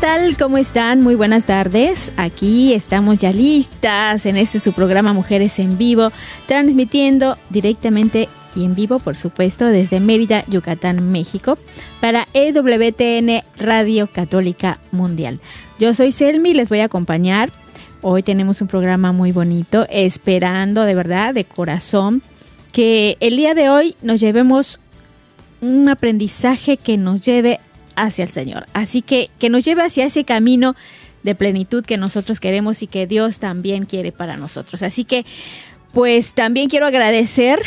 tal? ¿Cómo están? Muy buenas tardes. Aquí estamos ya listas en este su programa Mujeres en Vivo, transmitiendo directamente y en vivo, por supuesto, desde Mérida, Yucatán, México, para EWTN Radio Católica Mundial. Yo soy Selmi, les voy a acompañar. Hoy tenemos un programa muy bonito, esperando de verdad, de corazón, que el día de hoy nos llevemos un aprendizaje que nos lleve hacia el Señor. Así que que nos lleve hacia ese camino de plenitud que nosotros queremos y que Dios también quiere para nosotros. Así que pues también quiero agradecer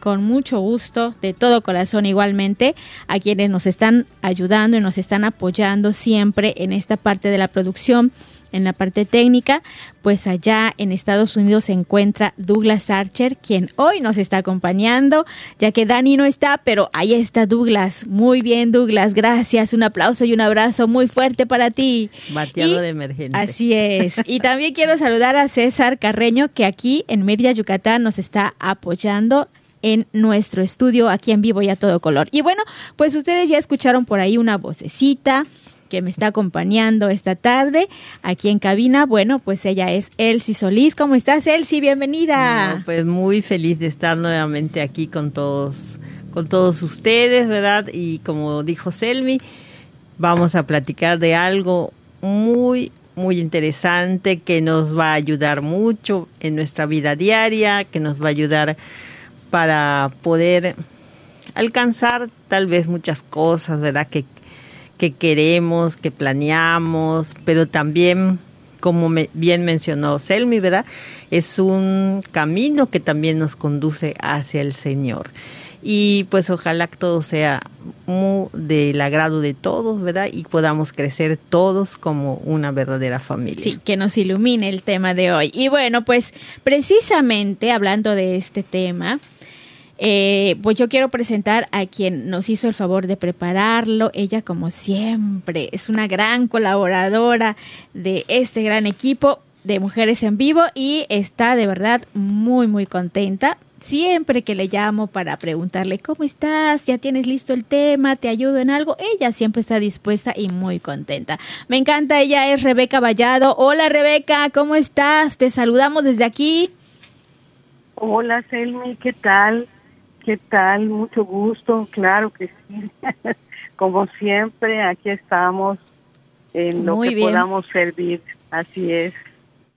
con mucho gusto, de todo corazón igualmente, a quienes nos están ayudando y nos están apoyando siempre en esta parte de la producción en la parte técnica, pues allá en Estados Unidos se encuentra Douglas Archer, quien hoy nos está acompañando, ya que Dani no está, pero ahí está Douglas. Muy bien, Douglas, gracias. Un aplauso y un abrazo muy fuerte para ti. Bateador emergente. Así es. Y también quiero saludar a César Carreño, que aquí en Mérida, Yucatán, nos está apoyando en nuestro estudio aquí en vivo y a todo color. Y bueno, pues ustedes ya escucharon por ahí una vocecita que me está acompañando esta tarde aquí en cabina. Bueno, pues ella es Elsie Solís. ¿Cómo estás, Elsie? Bienvenida. No, pues muy feliz de estar nuevamente aquí con todos, con todos ustedes, ¿verdad? Y como dijo Selmi, vamos a platicar de algo muy, muy interesante que nos va a ayudar mucho en nuestra vida diaria, que nos va a ayudar para poder alcanzar tal vez muchas cosas, ¿verdad? Que que queremos, que planeamos, pero también, como me, bien mencionó Selmi, ¿verdad? Es un camino que también nos conduce hacia el Señor. Y pues ojalá que todo sea muy del agrado de todos, ¿verdad? Y podamos crecer todos como una verdadera familia. Sí, que nos ilumine el tema de hoy. Y bueno, pues precisamente hablando de este tema, eh, pues yo quiero presentar a quien nos hizo el favor de prepararlo. Ella, como siempre, es una gran colaboradora de este gran equipo de Mujeres en Vivo y está de verdad muy, muy contenta. Siempre que le llamo para preguntarle cómo estás, ya tienes listo el tema, te ayudo en algo, ella siempre está dispuesta y muy contenta. Me encanta, ella es Rebeca Vallado. Hola Rebeca, ¿cómo estás? Te saludamos desde aquí. Hola Selmi, ¿qué tal? ¿Qué tal? Mucho gusto, claro que sí. Como siempre, aquí estamos en lo Muy que bien. podamos servir. Así es.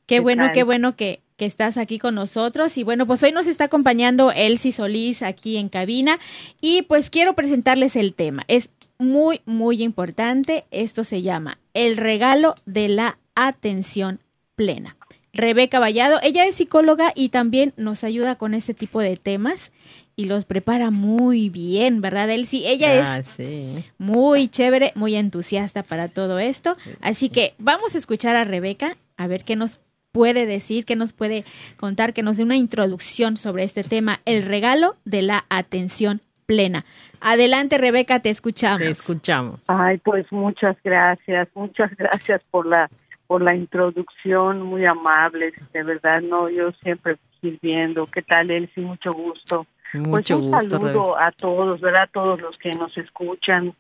Qué ¿Qué bueno, tal? qué bueno que, que estás aquí con nosotros. Y bueno, pues hoy nos está acompañando Elsie Solís aquí en cabina. Y pues quiero presentarles el tema. Es muy, muy importante. Esto se llama El regalo de la atención plena. Rebeca Vallado, ella es psicóloga y también nos ayuda con este tipo de temas y los prepara muy bien, ¿verdad, Elsie? Ella es Ah, sí. muy chévere, muy entusiasta para todo esto. Así que vamos a escuchar a Rebeca a ver qué nos puede decir, qué nos puede contar, que nos dé una introducción sobre este tema, el regalo de la atención plena. Adelante, Rebeca, te escuchamos. Te escuchamos. Ay, pues muchas gracias, muchas gracias por la por la introducción, muy amables, de verdad, no, yo siempre sirviendo. ¿Qué tal, Elsie? Mucho gusto. Mucho pues un gusto. saludo a todos, ¿verdad? A todos los que nos escuchan.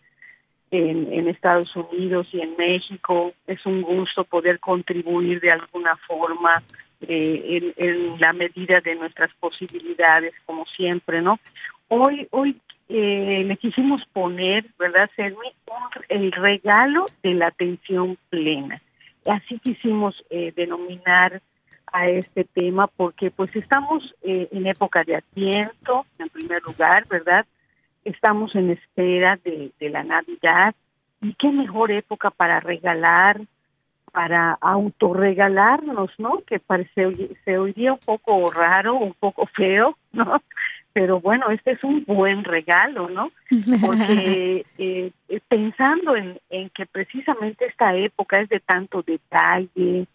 en, en, Estados Unidos y en México. Es un gusto poder contribuir de alguna forma eh, en, en, la medida de nuestras posibilidades, como siempre, ¿no? Hoy, hoy eh, le quisimos poner, ¿verdad, Selmi? El regalo de la atención plena. Así quisimos eh, denominar a este tema porque pues estamos eh, en época de asiento, en primer lugar, ¿verdad? Estamos en espera de, de la Navidad y qué mejor época para regalar, para autorregalarnos, ¿no? Que parece se oiría un poco raro, un poco feo, ¿no? pero bueno, este es un buen regalo, ¿no? Porque eh, eh, pensando en, en, que precisamente esta época es de tanto detalle,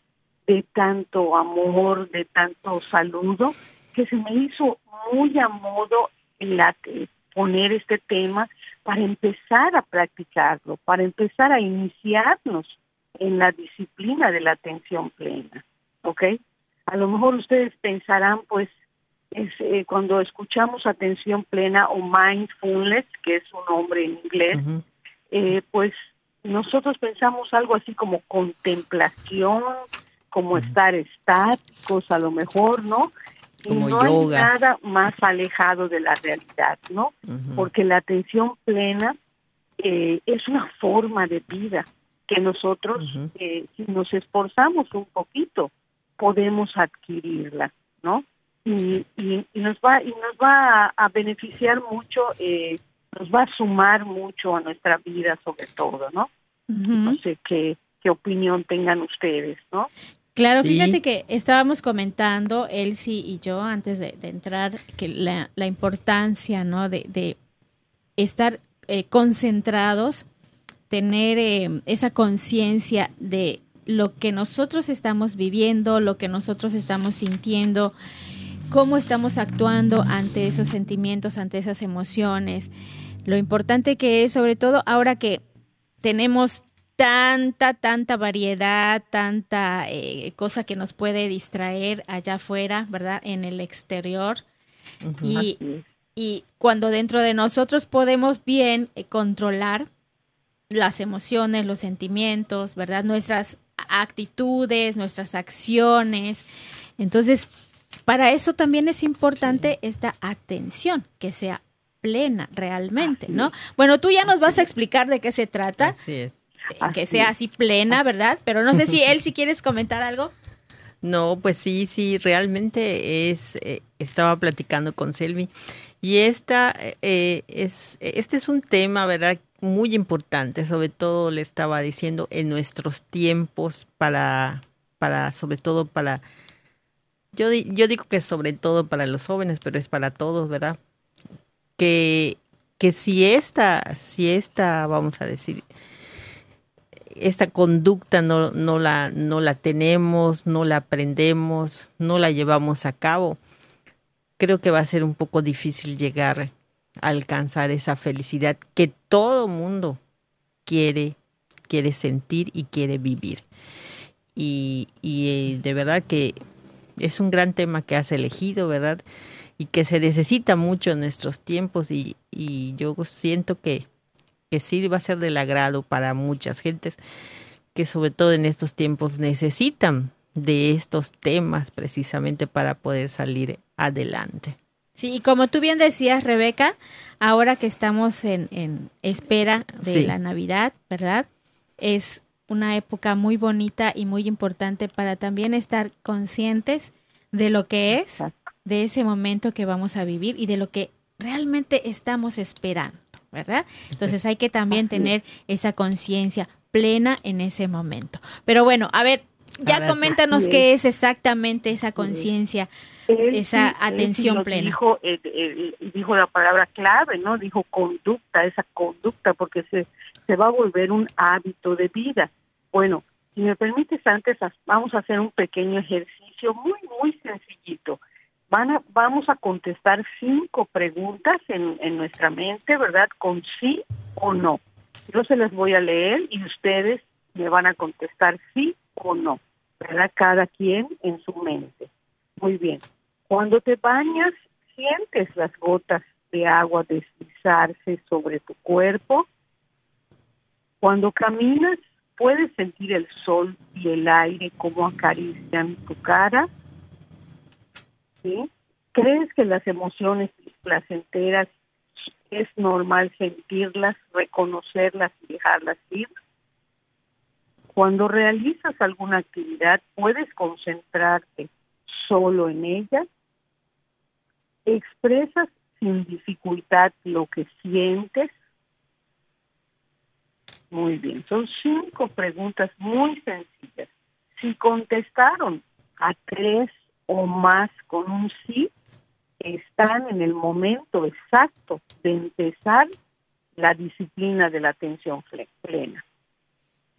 de tanto amor, de tanto saludo, que se me hizo muy a modo la, poner este tema para empezar a practicarlo, para empezar a iniciarnos en la disciplina de la atención plena, ¿ok? A lo mejor ustedes pensarán, pues, es eh, cuando escuchamos atención plena o mindfulness, que es un nombre en inglés, eh, pues nosotros pensamos algo así como contemplación, como estar estáticos a lo mejor, ¿no? Y no hay nada más alejado de la realidad, ¿no? Porque la atención plena eh, es una forma de vida que nosotros, si nos esforzamos un poquito, podemos adquirirla, ¿no? y, y, nos va y nos va a, beneficiar mucho eh, nos va a sumar mucho a nuestra vida sobre todo no no sé qué qué opinión tengan ustedes no Claro, fíjate que estábamos comentando, Elsie y yo, antes de, entrar, que la, la, importancia, ¿no? De, de estar eh, concentrados, tener eh, esa conciencia de lo que nosotros estamos viviendo, lo que nosotros estamos sintiendo, cómo estamos actuando ante esos sentimientos, ante esas emociones. Lo importante que es, sobre todo ahora que tenemos tanta, tanta variedad, tanta eh, cosa que nos puede distraer allá afuera, ¿verdad? En el exterior. y, y, cuando dentro de nosotros podemos bien eh, controlar las emociones, los sentimientos, ¿verdad? Nuestras actitudes, nuestras acciones. Entonces, para eso también es importante esta atención, que sea plena realmente, ¿no? Bueno, tú ya nos vas a explicar de qué se trata. Así es. Que sea así plena, ¿verdad? Pero no sé si él, si quieres comentar algo. No, pues sí, sí, realmente es, eh, estaba platicando con Selvi y esta eh, es, este es un tema, ¿verdad? Muy importante, sobre todo le estaba diciendo en nuestros tiempos para, para, sobre todo para yo, yo digo que sobre todo para los jóvenes, pero es para todos, ¿verdad? Que, que si esta, si esta, vamos a decir, esta conducta no, no, la, no la tenemos, no la aprendemos, no la llevamos a cabo, creo que va a ser un poco difícil llegar a alcanzar esa felicidad que todo mundo quiere, quiere sentir y quiere vivir. Y, y eh, de verdad que es un gran tema que has elegido, ¿verdad? Y que se necesita mucho en nuestros tiempos y, y yo siento que, que sí va a ser del agrado para muchas gentes que sobre todo en estos tiempos necesitan de estos temas precisamente para poder salir adelante. Sí, y como tú bien decías, Rebeca, ahora que estamos en, en espera de la Navidad, ¿verdad? Es una época muy bonita y muy importante para también estar conscientes de lo que es, de ese momento que vamos a vivir y de lo que realmente estamos esperando, ¿verdad? Entonces hay que también tener esa conciencia plena en ese momento. Pero bueno, a ver, ya coméntanos qué es exactamente esa conciencia, esa atención plena. Dijo, dijo la palabra clave, ¿no? Dijo conducta, esa conducta, porque se se va a volver un hábito de vida. Bueno, si me permites antes, vamos a hacer un pequeño ejercicio muy, muy sencillito. Van a, vamos a contestar cinco preguntas en, en nuestra mente, ¿verdad? Con sí o no. Yo se las voy a leer y ustedes me van a contestar sí o no, ¿verdad? Cada quien en su mente. Muy bien. Cuando te bañas, sientes las gotas de agua deslizarse sobre tu cuerpo Cuando caminas, puedes sentir el sol y el aire como acarician tu cara. ¿Crees que las emociones placenteras es normal sentirlas, reconocerlas y dejarlas ir? Cuando realizas alguna actividad, puedes concentrarte solo en ella. Expresas sin dificultad lo que sientes. Muy bien, son cinco preguntas muy sencillas. Si contestaron a tres o más con un sí, están en el momento exacto de empezar la disciplina de la atención plena.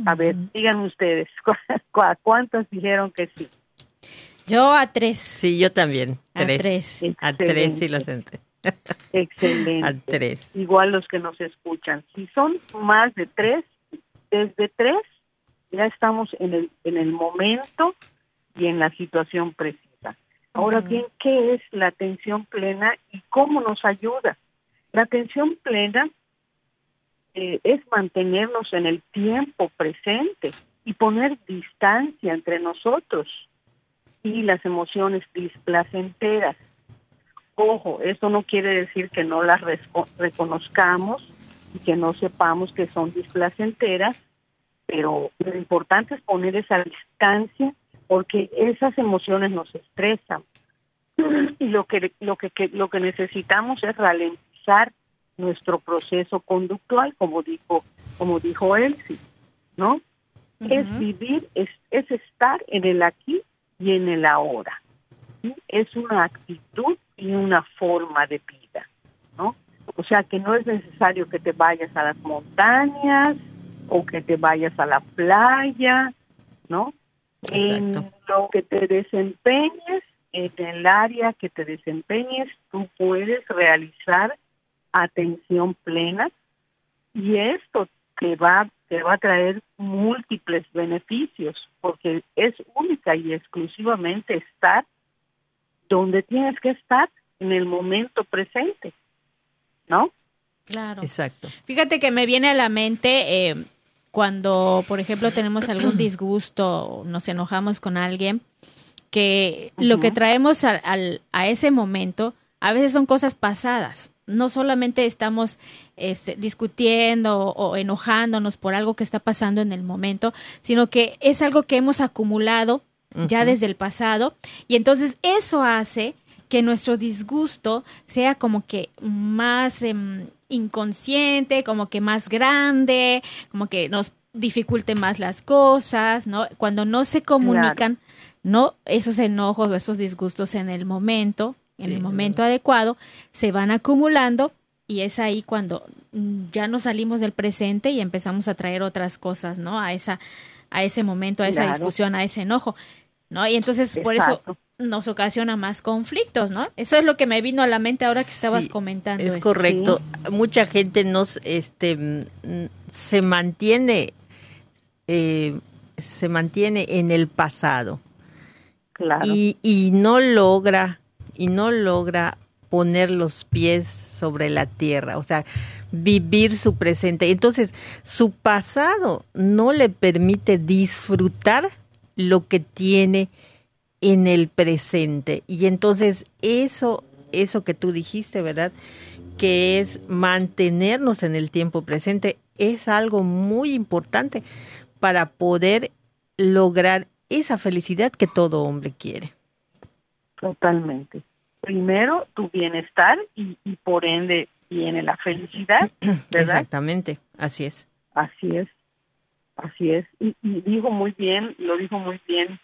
A ver, digan ustedes, ¿cuántos dijeron que sí? Yo a tres. Sí, yo también. A tres. A tres sí lo senté. Excelente. A tres. Igual los que nos escuchan. Si son más de tres, desde tres ya estamos en el, en el momento y en la situación precisa. Ahora bien, ¿qué es la atención plena y cómo nos ayuda? La atención plena eh, es mantenernos en el tiempo presente y poner distancia entre nosotros y las emociones displacenteras. Ojo, esto no quiere decir que no las reconozcamos y que no sepamos que son displacenteras, pero lo importante es poner esa distancia porque esas emociones nos estresan. Y lo que lo que, lo que necesitamos es ralentizar nuestro proceso conductual como dijo como dijo Elsie no es vivir es, es estar en el aquí y en el ahora es una actitud y una forma de vida no o sea que no es necesario que te vayas a las montañas o que te vayas a la playa no en lo que te desempeñes, en el área que te desempeñes, tú puedes realizar atención plena y esto te va, te va a traer múltiples beneficios porque es única y exclusivamente estar donde tienes que estar en el momento presente, ¿no? Claro. Exacto. Fíjate que me viene a la mente eh, cuando, por ejemplo, tenemos algún disgusto, nos enojamos con alguien, que lo que traemos al, a ese momento a veces son cosas pasadas. No solamente estamos este, discutiendo o, enojándonos por algo que está pasando en el momento, sino que es algo que hemos acumulado ya desde el pasado. Y entonces eso hace que nuestro disgusto sea como que más em, inconsciente, como que más grande, como que nos dificulte más las cosas, ¿no? Cuando no se comunican, ¿no? Esos enojos o esos disgustos en el momento, en el momento adecuado, se van acumulando y es ahí cuando mm, ya nos salimos del presente y empezamos a traer otras cosas, ¿no? A esa a ese momento, a esa discusión, a ese enojo, ¿no? Y entonces por eso nos ocasiona más conflictos, ¿no? Eso es lo que me vino a la mente ahora que estabas comentando. Es correcto. Mucha gente nos, este, se mantiene, eh, se mantiene en el pasado. Claro. Y, y no logra, y no logra poner los pies sobre la tierra, o sea, vivir su presente. Entonces, su pasado no le permite disfrutar lo que tiene en el presente. Y entonces eso, eso que tú dijiste, ¿verdad? Que es mantenernos en el tiempo presente, es algo muy importante para poder lograr esa felicidad que todo hombre quiere. Totalmente. Primero tu bienestar y, por ende viene la felicidad, ¿verdad? Exactamente, así es. Así es, así es. Y, y dijo muy bien, lo dijo muy bien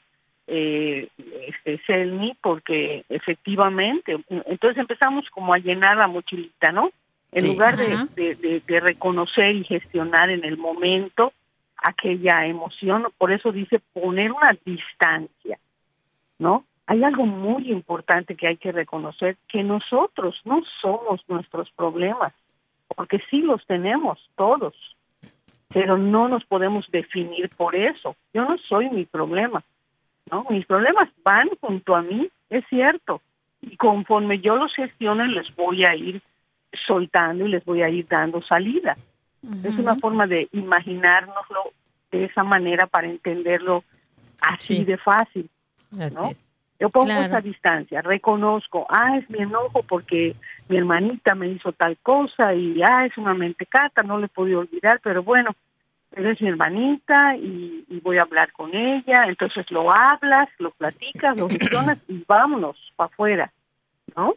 eh, este Selmi porque efectivamente entonces empezamos como a llenar la mochilita no en lugar de, de, reconocer y gestionar en el momento aquella emoción por eso dice poner una distancia no hay algo muy importante que hay que reconocer que nosotros no somos nuestros problemas porque sí los tenemos todos pero no nos podemos definir por eso. Yo no soy mi problema ¿no? Mis problemas van junto a mí, es cierto, y conforme yo los gestiono les voy a ir soltando y les voy a ir dando salida. Es una forma de imaginárnoslo de esa manera para entenderlo así de fácil, ¿no? Yo pongo esa distancia, reconozco, ah, es mi enojo porque mi hermanita me hizo tal cosa y ah, es una mentecata, no le he podido olvidar, pero bueno, pero es mi hermanita y, voy a hablar con ella, entonces lo hablas, lo platicas, lo gestionas y vámonos para afuera, ¿no?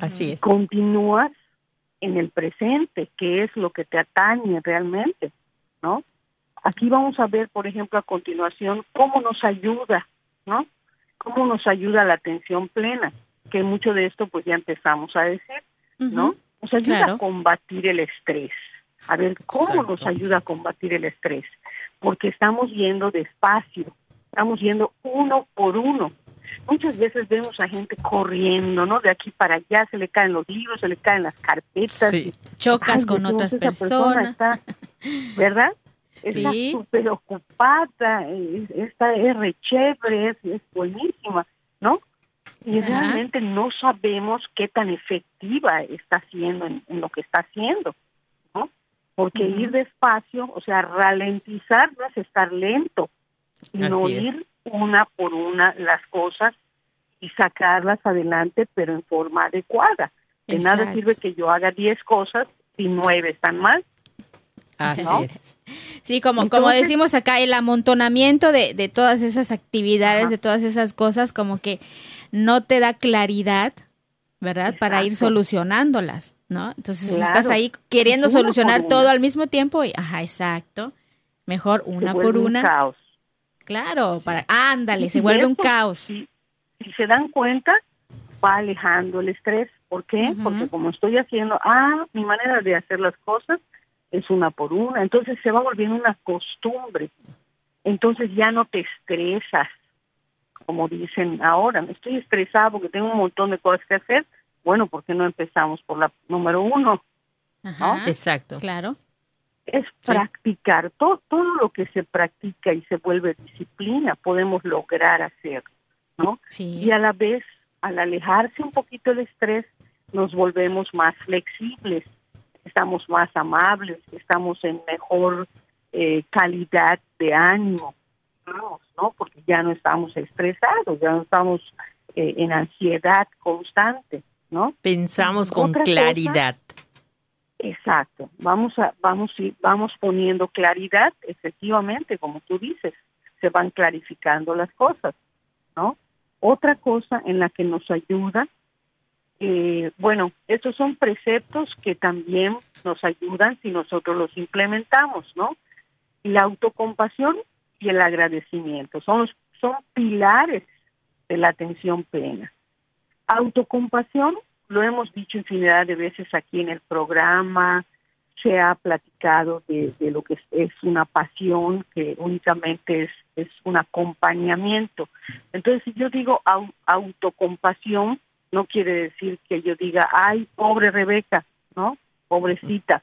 Así es. Continúas en el presente, que es lo que te atañe realmente, ¿no? Aquí vamos a ver, por ejemplo, a continuación, cómo nos ayuda, ¿no? Cómo nos ayuda la atención plena, que mucho de esto pues ya empezamos a decir, ¿no? Nos ayuda a combatir el estrés. A ver, ¿cómo nos ayuda a combatir el estrés? Porque estamos yendo despacio, estamos yendo uno por uno. Muchas veces vemos a gente corriendo, ¿no? De aquí para allá, se le caen los libros, se le caen las carpetas. Chocas con otras personas. ¿Verdad? está súper ocupada, esta es chévere, es, buenísima, ¿no? Y realmente no sabemos qué tan efectiva está haciendo en, lo que está haciendo. Porque ir despacio, o sea, ralentizar no es estar lento, sino ir una por una las cosas y sacarlas adelante, pero en forma adecuada. De nada sirve que yo haga 10 cosas y nueve están mal. Así es. Sí, como, como decimos acá, el amontonamiento de, de todas esas actividades, de todas esas cosas, como que no te da claridad, ¿verdad? Para ir solucionándolas, ¿no? Entonces estás ahí queriendo solucionar todo al mismo tiempo y, ajá, exacto. Mejor una por una. caos. Claro, para, ándale, se vuelve un caos. Si, se dan cuenta, va alejando el estrés. ¿Por qué? Porque como estoy haciendo, ah, mi manera de hacer las cosas es una por una, entonces se va volviendo una costumbre, entonces ya no te estresas, como dicen ahora, me estoy estresado porque tengo un montón de cosas que hacer, bueno, ¿por qué no empezamos por la número uno? Exacto. Claro. Es practicar, todo, todo lo que se practica y se vuelve disciplina, podemos lograr hacer, ¿no? Y a la vez, al alejarse un poquito el estrés, nos volvemos más flexibles, estamos más amables, estamos en mejor eh, calidad de ánimo, ¿no? Porque ya no estamos estresados, ya no estamos eh, en ansiedad constante, ¿no? Pensamos con claridad. exacto. Vamos a vamos vamos poniendo claridad, efectivamente, como tú dices, se van clarificando las cosas, ¿no? Otra cosa en la que nos ayuda eh, bueno, estos son preceptos que también nos ayudan si nosotros los implementamos, ¿no? La autocompasión y el agradecimiento son, son pilares de la atención plena. Autocompasión, lo hemos dicho infinidad de veces aquí en el programa, se ha platicado de, lo que es, una pasión, que únicamente es, es un acompañamiento. Entonces, si yo digo autocompasión, no quiere decir que yo diga, ay, pobre Rebeca, ¿no? Pobrecita.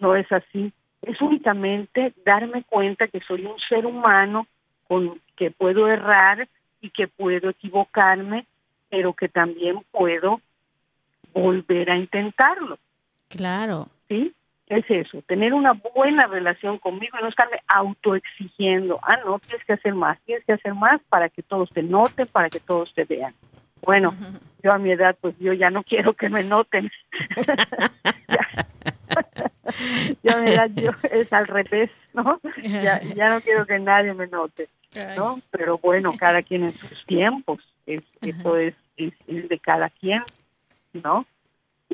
No es así. Es únicamente darme cuenta que soy un ser humano con que puedo errar y que puedo equivocarme, pero que también puedo volver a intentarlo. Claro. ¿Sí? Es eso, tener una buena relación conmigo y no estarme autoexigiendo. Ah, no, tienes que hacer más, tienes que hacer más para que todos te noten, para que todos te vean. Bueno, yo a mi edad, pues yo ya no quiero que me noten. ya, a mi edad yo es al revés, ¿no? Ya, ya no quiero que nadie me note, ¿no? Pero bueno, cada quien en sus tiempos, es, eso es, es, de cada quien, ¿no?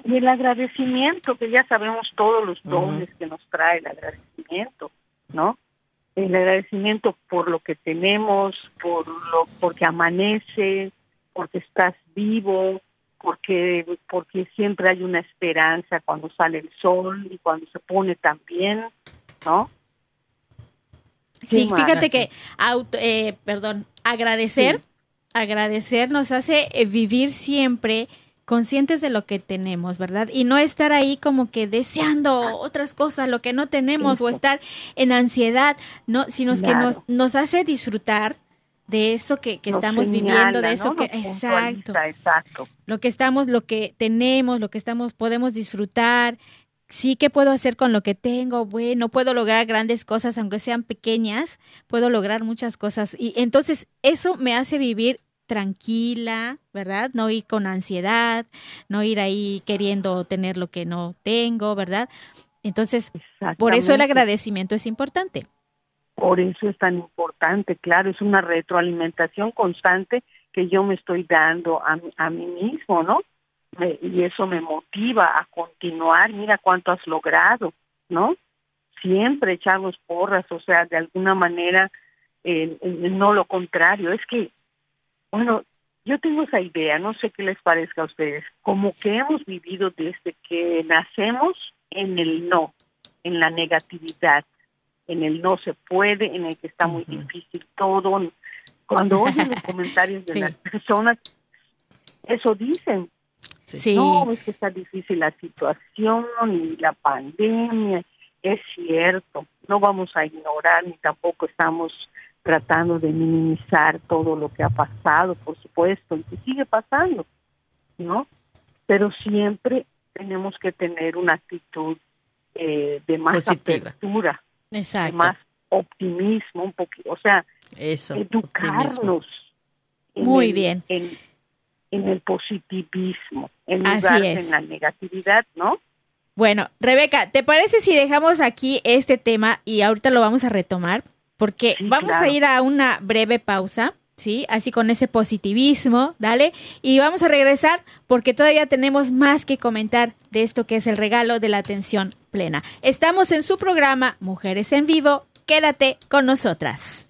Y el agradecimiento, que ya sabemos todos los dones que nos trae el agradecimiento, ¿no? El agradecimiento por lo que tenemos, por lo porque amanece, porque estás vivo, porque porque siempre hay una esperanza cuando sale el sol y cuando se pone también, ¿no? Sí, fíjate que eh, perdón, agradecer, agradecer nos hace eh, vivir siempre conscientes de lo que tenemos, ¿verdad? Y no estar ahí como que deseando otras cosas, lo que no tenemos, o estar en ansiedad, no, sino que nos, nos hace disfrutar de eso que, estamos viviendo, de eso que exacto, exacto, lo que estamos, lo que tenemos, lo que estamos, podemos disfrutar, sí, ¿qué puedo hacer con lo que tengo? Bueno, puedo lograr grandes cosas, aunque sean pequeñas, puedo lograr muchas cosas. Y entonces eso me hace vivir tranquila, ¿verdad? No ir con ansiedad, no ir ahí queriendo tener lo que no tengo, ¿verdad? Entonces, por eso el agradecimiento es importante. Por eso es tan importante, claro, es una retroalimentación constante que yo me estoy dando a, a mí mismo, ¿no? Y eso me motiva a continuar, mira cuánto has logrado, ¿no? Siempre echamos porras, o sea, de alguna manera, eh, no lo contrario, es que, bueno, yo tengo esa idea, no sé qué les parezca a ustedes, como que hemos vivido desde que nacemos en el no, en la negatividad, en el no se puede, en el que está muy difícil todo. Cuando oyen los comentarios de las personas, eso dicen, no, es que está difícil la situación y la pandemia. Es cierto, no vamos a ignorar ni tampoco estamos tratando de minimizar todo lo que ha pasado, por supuesto, y que sigue pasando, ¿no? Pero siempre tenemos que tener una actitud eh, de más apertura, de más optimismo, un poquito, o sea, educarnos. Muy bien. En, en el positivismo, en lugar de en la negatividad, ¿no? Bueno, Rebeca, ¿te parece si dejamos aquí este tema y ahorita lo vamos a retomar? Porque vamos a ir a una breve pausa, ¿sí? Así con ese positivismo, dale. Y vamos a regresar porque todavía tenemos más que comentar de esto que es el regalo de la atención plena. Estamos en su programa Mujeres en Vivo. Quédate con nosotras.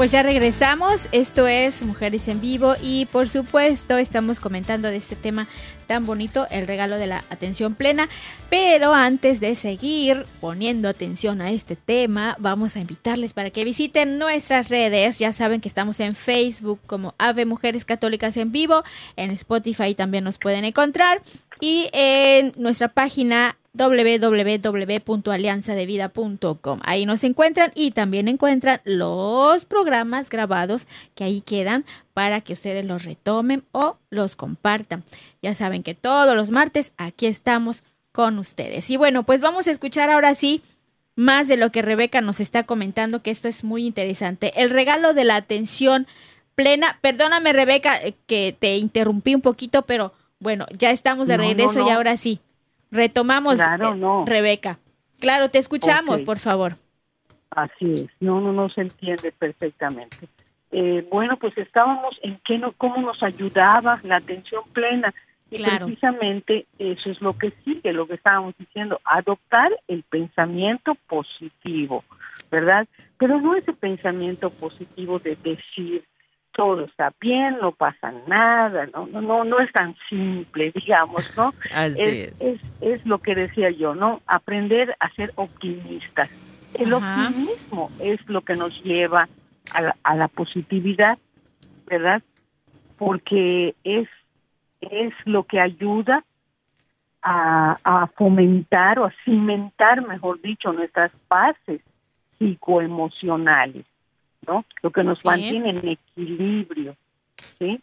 Pues ya regresamos, esto es Mujeres en Vivo y por supuesto estamos comentando de este tema tan bonito, el regalo de la atención plena, pero antes de seguir poniendo atención a este tema, vamos a invitarles para que visiten nuestras redes, ya saben que estamos en Facebook como Ave Mujeres Católicas en Vivo, en Spotify también nos pueden encontrar y en nuestra página www.alianzadevida.com. Ahí nos encuentran y también encuentran los programas grabados que ahí quedan para que ustedes los retomen o los compartan. Ya saben que todos los martes aquí estamos con ustedes. Y bueno, pues vamos a escuchar ahora sí más de lo que Rebeca nos está comentando, que esto es muy interesante. El regalo de la atención plena. Perdóname, Rebeca, eh, que te interrumpí un poquito, pero bueno, ya estamos de regreso y ahora sí. Retomamos, claro, eh, Rebeca. Claro, te escuchamos, por favor. Así es, no, no, no se entiende perfectamente. Eh, bueno, pues estábamos en qué no, cómo nos ayudaba la atención plena. Y precisamente eso es lo que sigue, lo que estábamos diciendo, adoptar el pensamiento positivo, ¿verdad? Pero no ese pensamiento positivo de decir, todo está bien, no pasa nada, no, no, no, no es tan simple, digamos, ¿no? es, es. Es, lo que decía yo, ¿no? Aprender a ser optimistas. El optimismo es lo que nos lleva a la, a la positividad, ¿verdad? Porque es, es lo que ayuda a, fomentar o a cimentar, mejor dicho, nuestras bases psicoemocionales, ¿no? Lo que nos mantiene en equilibrio, ¿sí?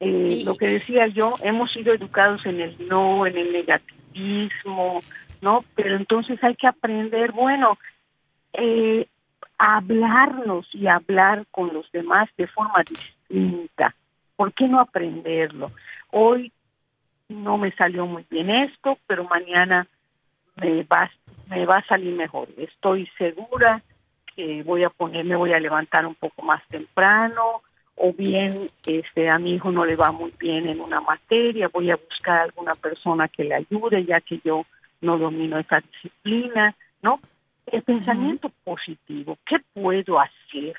Eh, Lo que decía yo, hemos sido educados en el no, en el negativismo, ¿no? Pero entonces hay que aprender, bueno, eh, hablarnos y hablar con los demás de forma distinta. ¿Por qué no aprenderlo? Hoy no me salió muy bien esto, pero mañana me va, me va a salir mejor. Estoy segura que voy a poner, me voy a levantar un poco más temprano, o bien este a mi hijo no le va muy bien en una materia, voy a buscar alguna persona que le ayude, ya que yo no domino esa disciplina, ¿no? El pensamiento positivo, ¿qué puedo hacer?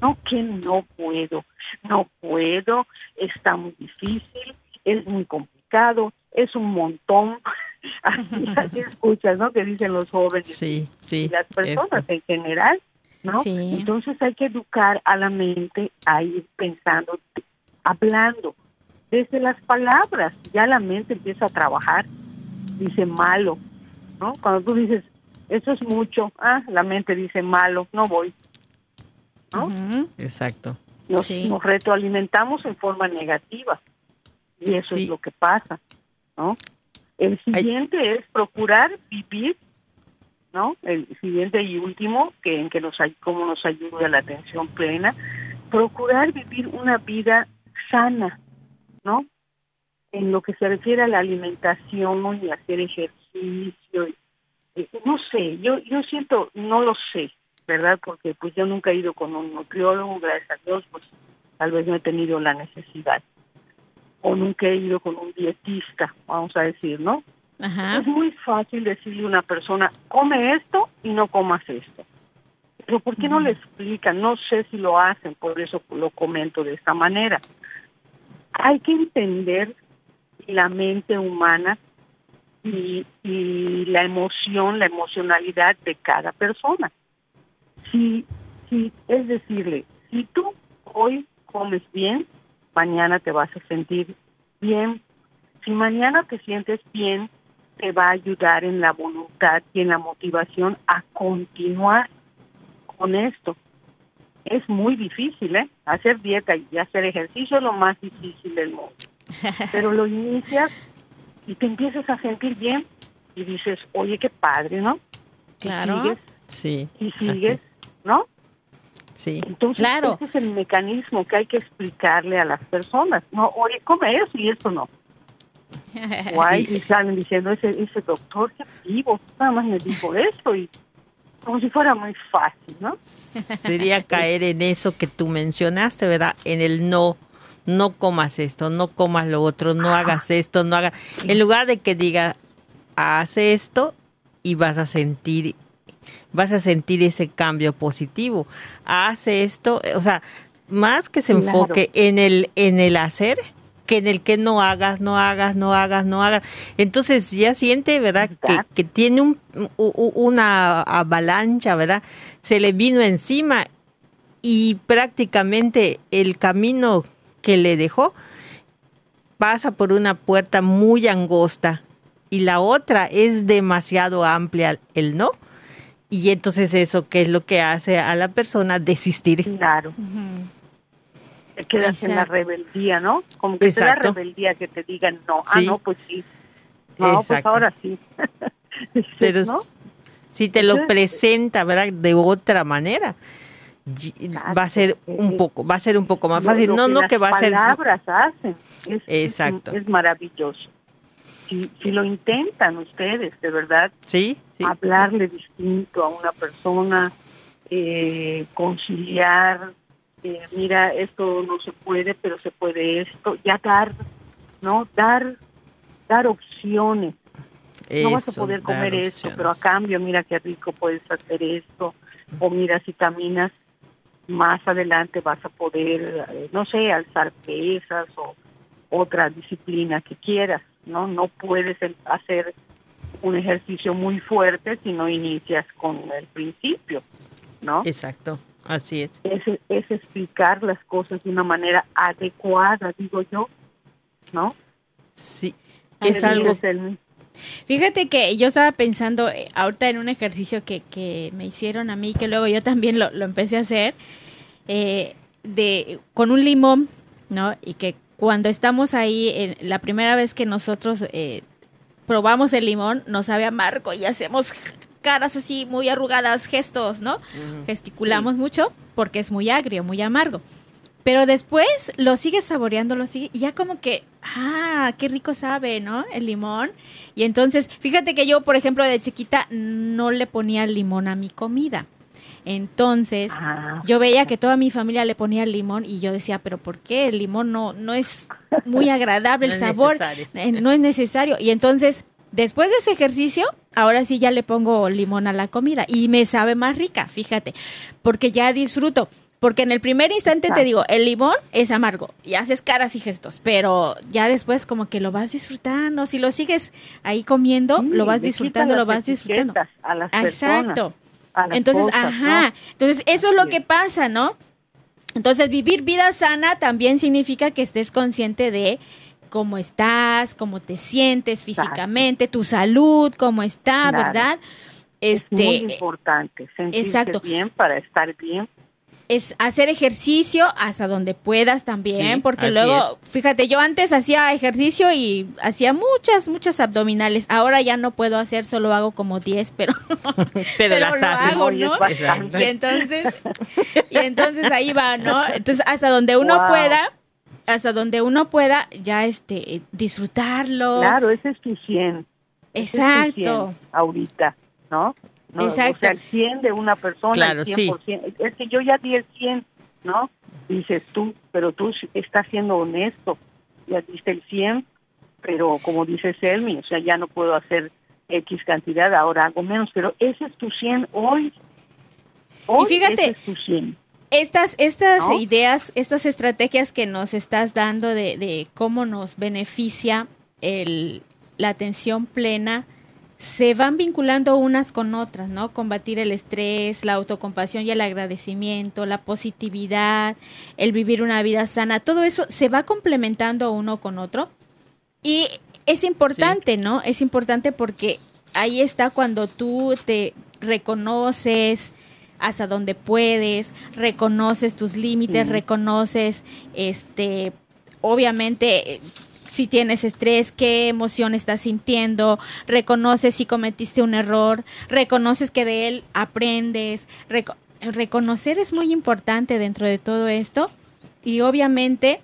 No, que no puedo, no puedo, está muy difícil, es muy complicado, es un montón. Así, escuchas, ¿no? Que dicen los jóvenes sí, sí, y las personas en general, ¿no? Entonces hay que educar a la mente a ir pensando, hablando. Desde las palabras, ya la mente empieza a trabajar, dice malo, ¿no? Cuando tú dices, eso es mucho, ah, la mente dice malo, no voy, ¿no? Exacto. Nos, nos retroalimentamos en forma negativa. Y eso es lo que pasa, ¿no? El siguiente es procurar vivir, ¿no? El siguiente y último, que en que nos cómo nos ayuda la atención plena, procurar vivir una vida sana, ¿no? En lo que se refiere a la alimentación y hacer ejercicio, no sé, yo yo siento, no lo sé, ¿verdad? Porque pues yo nunca he ido con un nutriólogo, gracias a Dios, pues tal vez no he tenido la necesidad o nunca he ido con un dietista, vamos a decir, ¿no? Es muy fácil decirle a una persona, come esto y no comas esto. Pero ¿por qué no le explican? No sé si lo hacen, por eso lo comento de esta manera. Hay que entender la mente humana y, y la emoción, la emocionalidad de cada persona. Si, si, es decirle, si tú hoy comes bien, mañana te vas a sentir bien. Si mañana te sientes bien, te va a ayudar en la voluntad y en la motivación a continuar con esto. Es muy difícil, ¿eh? Hacer dieta y hacer ejercicio es lo más difícil del mundo. Pero lo inicias y te empiezas a sentir bien y dices, oye, qué padre, ¿no? Claro. Y sigues, sí. Y sigues, ¿no? Sí. Entonces, claro. ese es el mecanismo que hay que explicarle a las personas. No, oye, come eso y esto no. Guay, y salen diciendo, ese, ese doctor que vivo, nada más me dijo esto y como si fuera muy fácil, ¿no? Sería caer en eso que tú mencionaste, ¿verdad? En el no, no comas esto, no comas lo otro, no hagas esto, no hagas... En lugar de que diga, haz esto y vas a sentir vas a sentir ese cambio positivo. Hace esto, o sea, más que se enfoque en el en el hacer que en el que no hagas, no hagas, no hagas, no hagas. Entonces ya siente, ¿verdad? Que, que, tiene un, una avalancha, ¿verdad? Se le vino encima y prácticamente el camino que le dejó pasa por una puerta muy angosta y la otra es demasiado amplia, el no. Y entonces eso, ¿qué es lo que hace a la persona desistir? Claro. Te quedas en la rebeldía, ¿no? Como que te da rebeldía que te digan no. Ah, no, pues sí. No, pues ahora sí. Pero si te lo presenta, ¿verdad? De otra manera, va a ser un poco, va a ser un poco más fácil. no, no que va a ser. palabras hacen. Exacto. es maravilloso si, si lo intentan ustedes, de verdad, sí, hablarle distinto a una persona, eh, conciliar, eh, mira, esto no se puede, pero se puede esto, ya dar, ¿no? Dar, dar opciones. no vas a poder comer esto, pero a cambio, mira qué rico puedes hacer esto, o mira, si caminas más adelante vas a poder, eh, no sé, alzar pesas o otra disciplina que quieras. ¿no? No puedes em, hacer un ejercicio muy fuerte si no inicias con el principio, ¿no? Exacto, así es. Es, explicar las cosas de una manera adecuada, digo yo, ¿no? Sí. es algo... Fíjate que yo estaba pensando eh, ahorita en un ejercicio que, que me hicieron a mí, que luego yo también lo, lo empecé a hacer, eh, de, con un limón, ¿no? Y que cuando estamos ahí, en, la primera vez que nosotros eh, probamos el limón, nos sabe amargo y hacemos caras así muy arrugadas, gestos, ¿no? Gesticulamos mucho porque es muy agrio, muy amargo. Pero después lo sigues saboreando, lo sigue, y ya como que, ah, qué rico sabe, ¿no? El limón. Y entonces, fíjate que yo, por ejemplo, de chiquita no le ponía limón a mi comida. Entonces, ah. yo veía que toda mi familia le ponía limón y yo decía, pero ¿por qué? El limón no, no es muy agradable, el sabor eh, no es necesario. Y entonces, después de ese ejercicio, ahora sí ya le pongo limón a la comida y me sabe más rica, fíjate, porque ya disfruto. Porque en el primer instante te digo, el limón es amargo y haces caras y gestos, pero ya después como que lo vas disfrutando, si lo sigues ahí comiendo, lo vas disfrutando, lo vas disfrutando. A las Exacto. Entonces, ajá, entonces eso es lo que pasa, ¿no? Entonces, vivir vida sana también significa que estés consciente de cómo estás, cómo te sientes físicamente, tu salud, cómo está, ¿verdad? Este, es muy importante sentirse bien para estar bien es hacer ejercicio hasta donde puedas también, porque luego, fíjate, yo antes hacía ejercicio y hacía muchas, muchas abdominales. Ahora ya no puedo hacer, solo hago como 10, pero, pero, las lo hago, ¿no? Y entonces, y entonces ahí va, ¿no? Entonces, hasta donde uno pueda, hasta donde uno pueda ya este disfrutarlo. Claro, ese es tu 100. Exacto. ahorita, ¿no? Exacto. O sea, el 100 de una persona, el 100%. Es que yo ya di el 100, ¿no? Dices tú, pero tú estás siendo honesto. Ya diste el 100, pero como dice Selmi, o sea, ya no puedo hacer X cantidad, ahora hago menos, pero ese es tu 100 hoy. y fíjate, estas, estas ideas, estas estrategias que nos estás dando de, de cómo nos beneficia el, la atención plena, se van vinculando unas con otras, ¿no? Combatir el estrés, la autocompasión y el agradecimiento, la positividad, el vivir una vida sana, todo eso se va complementando uno con otro. Y es importante, ¿no? Es importante porque ahí está cuando tú te reconoces hasta donde puedes, reconoces tus límites, reconoces este obviamente si tienes estrés, qué emoción estás sintiendo, reconoces si cometiste un error, reconoces que de él aprendes. reconocer es muy importante dentro de todo esto y obviamente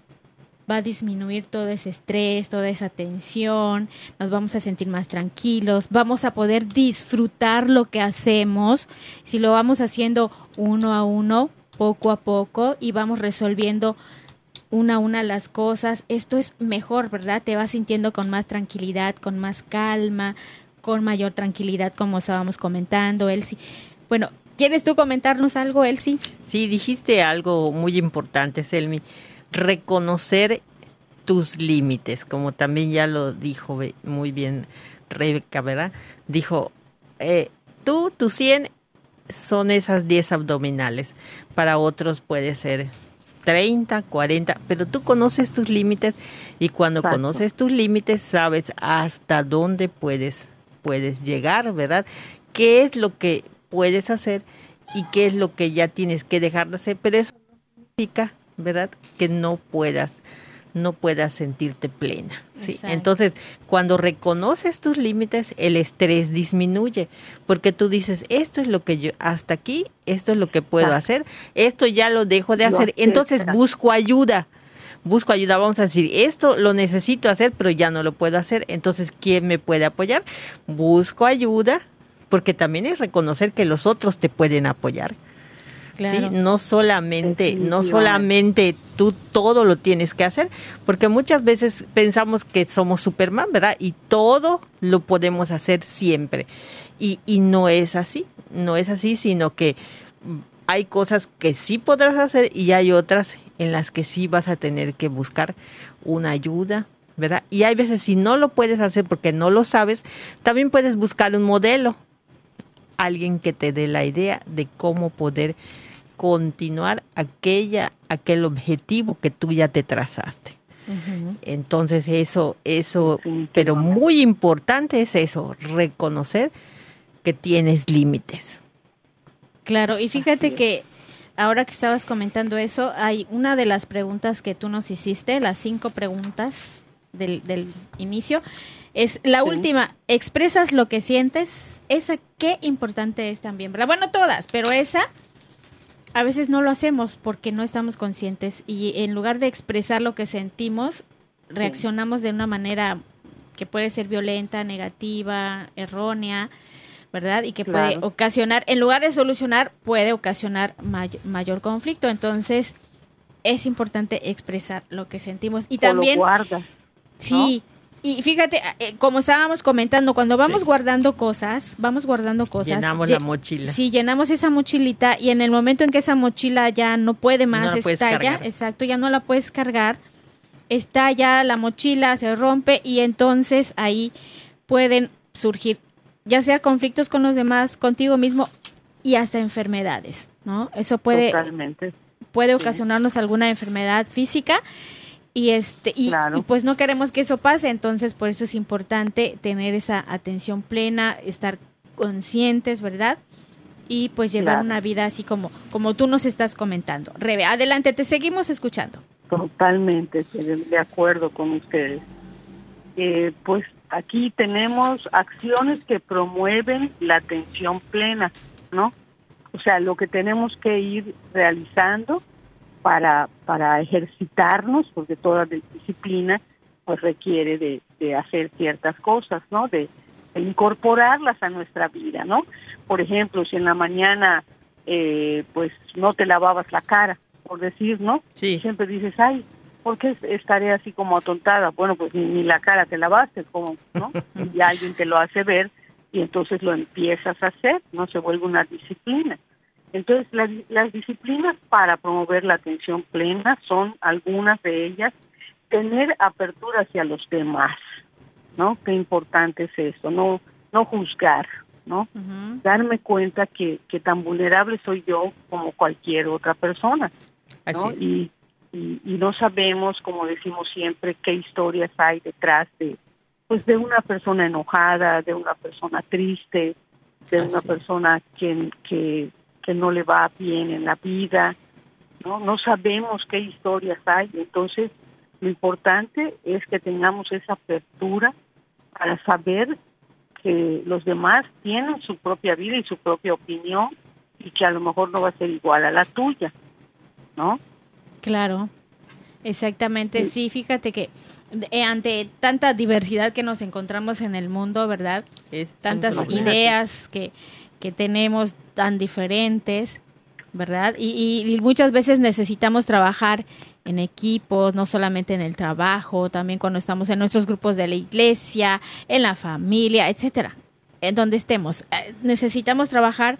va a disminuir todo ese estrés, toda esa tensión, nos vamos a sentir más tranquilos, vamos a poder disfrutar lo que hacemos, si lo vamos haciendo uno a uno, poco a poco y vamos resolviendo una a una las cosas, esto es mejor, ¿verdad? Te vas sintiendo con más tranquilidad, con más calma, con mayor tranquilidad, como estábamos comentando, Elsie. Bueno, ¿quieres tú comentarnos algo, Elsie? Sí, dijiste algo muy importante, Selmi. Reconocer tus límites, como también ya lo dijo muy bien Rebeca, ¿verdad? Dijo, eh, tú, tus 100 son esas 10 abdominales. Para otros puede ser 30, 40, pero tú conoces tus límites y cuando conoces tus límites sabes hasta dónde puedes puedes llegar, ¿verdad? ¿Qué es lo que puedes hacer y qué es lo que ya tienes que dejar de hacer? Pero eso no significa, ¿verdad? Que no puedas no puedas sentirte plena. ¿sí? Entonces, cuando reconoces tus límites, el estrés disminuye, porque tú dices, esto es lo que yo, hasta aquí, esto es lo que puedo hacer, esto ya lo dejo de hacer, entonces busco ayuda. Busco ayuda, vamos a decir, esto lo necesito hacer, pero ya no lo puedo hacer. Entonces, ¿quién me puede apoyar? Busco ayuda, porque también es reconocer que los otros te pueden apoyar. No solamente, no solamente tú todo lo tienes que hacer, porque muchas veces pensamos que somos Superman, ¿verdad? Y todo lo podemos hacer siempre. Y, y no es así, no es así, sino que hay cosas que sí podrás hacer y hay otras en las que sí vas a tener que buscar una ayuda, ¿verdad? Y hay veces si no lo puedes hacer porque no lo sabes, también puedes buscar un modelo, alguien que te dé la idea de cómo poder continuar aquella, aquel objetivo que tú ya te trazaste. entonces eso, eso, pero muy importante es eso, reconocer que tienes límites. Claro, y fíjate que ahora que estabas comentando eso, hay una de las preguntas que tú nos hiciste, las cinco preguntas del, del inicio, es la última, expresas lo que sientes, esa qué importante es también, ¿verdad? Bueno, todas, pero esa a veces no lo hacemos porque no estamos conscientes y en lugar de expresar lo que sentimos, reaccionamos de una manera que puede ser violenta, negativa, errónea, ¿verdad? Y que puede ocasionar, en lugar de solucionar, puede ocasionar mayor conflicto. Entonces, es importante expresar lo que sentimos. Y también... guarda. Sí, y fíjate, eh, como estábamos comentando, cuando vamos guardando cosas, vamos guardando cosas. Llenamos la mochila. Sí, llenamos esa mochilita y en el momento en que esa mochila ya no puede más, estalla, exacto, ya no la puedes cargar, estalla la mochila, se rompe y entonces ahí pueden surgir ya sea conflictos con los demás, contigo mismo y hasta enfermedades, ¿no? Eso puede, puede ocasionarnos alguna enfermedad física y este y, pues no queremos que eso pase. Entonces por eso es importante tener esa atención plena estar conscientes verdad y pues llevar una vida así como como tú nos estás comentando. Rebe adelante te seguimos escuchando. Totalmente de acuerdo con ustedes. Eh, pues aquí tenemos acciones que promueven la atención plena no o sea lo que tenemos que ir realizando para, para ejercitarnos, porque toda disciplina pues requiere de, de hacer ciertas cosas, ¿no? De, incorporarlas a nuestra vida, ¿no? Por ejemplo, si en la mañana eh, pues no te lavabas la cara, por decir, ¿no? Sí. Siempre dices, ay, ¿por qué estaré así como atontada? Bueno, pues ni, ni la cara te lavaste, como, ¿no? y alguien te lo hace ver y entonces lo empiezas a hacer, ¿no? Se vuelve una disciplina. Entonces, las, disciplinas para promover la atención plena son algunas de ellas. Tener apertura hacia los demás, ¿no? Qué importante es eso, no, no juzgar, ¿no? Darme cuenta que, que tan vulnerable soy yo como cualquier otra persona, ¿no? Y, y, no sabemos, como decimos siempre, qué historias hay detrás de, pues, de una persona enojada, de una persona triste, de una persona que, que que no le va bien en la vida, ¿no? No sabemos qué historias hay, entonces lo importante es que tengamos esa apertura para saber que los demás tienen su propia vida y su propia opinión y que a lo mejor no va a ser igual a la tuya, ¿no? Claro, exactamente. Sí, fíjate que eh, ante tanta diversidad que nos encontramos en el mundo, ¿verdad? Tantas ideas que, que tenemos tan diferentes, ¿verdad? Y, muchas veces necesitamos trabajar en equipos, no solamente en el trabajo, también cuando estamos en nuestros grupos de la iglesia, en la familia, etcétera, en donde estemos. Eh, necesitamos trabajar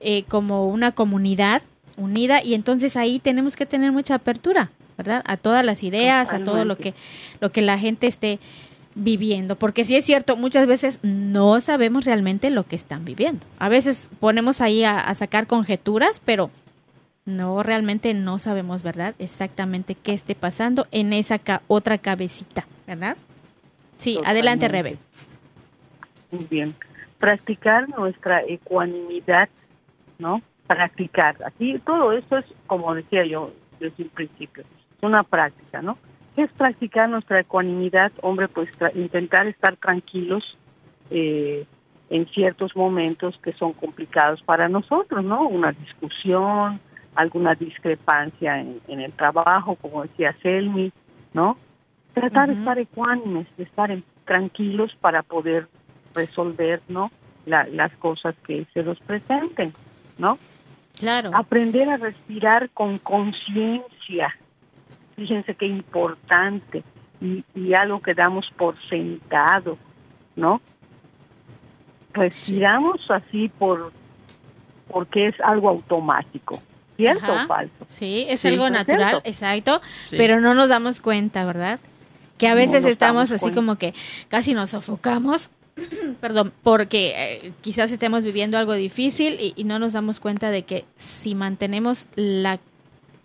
eh, como una comunidad unida y entonces ahí tenemos que tener mucha apertura, ¿verdad? A todas las ideas, a todo lo que lo que la gente esté viviendo, porque sí es cierto, muchas veces no sabemos realmente lo que están viviendo. A veces ponemos ahí a, sacar conjeturas, pero no realmente no sabemos, ¿verdad? Exactamente qué esté pasando en esa otra cabecita, ¿verdad? Sí, adelante, Rebe. Muy bien. Practicar nuestra ecuanimidad, ¿no? Practicar. Aquí todo esto es, como decía yo desde el principio, es una práctica, ¿no? Es practicar nuestra ecuanimidad, hombre, pues intentar estar tranquilos eh, en ciertos momentos que son complicados para nosotros, ¿no? Una discusión, alguna discrepancia en, el trabajo, como decía Selmi, ¿no? Tratar de estar ecuánimes, de estar tranquilos para poder resolver, ¿no? las cosas que se nos presenten, ¿no? Claro. Aprender a respirar con conciencia, fíjense qué importante y, y algo que damos por sentado, ¿no? Respiramos así por porque es algo automático, ¿cierto o falso? Sí, es algo natural, exacto, pero no nos damos cuenta, ¿verdad? Que a veces estamos así como que casi nos sofocamos, perdón, porque eh, quizás estemos viviendo algo difícil y, y, no nos damos cuenta de que si mantenemos la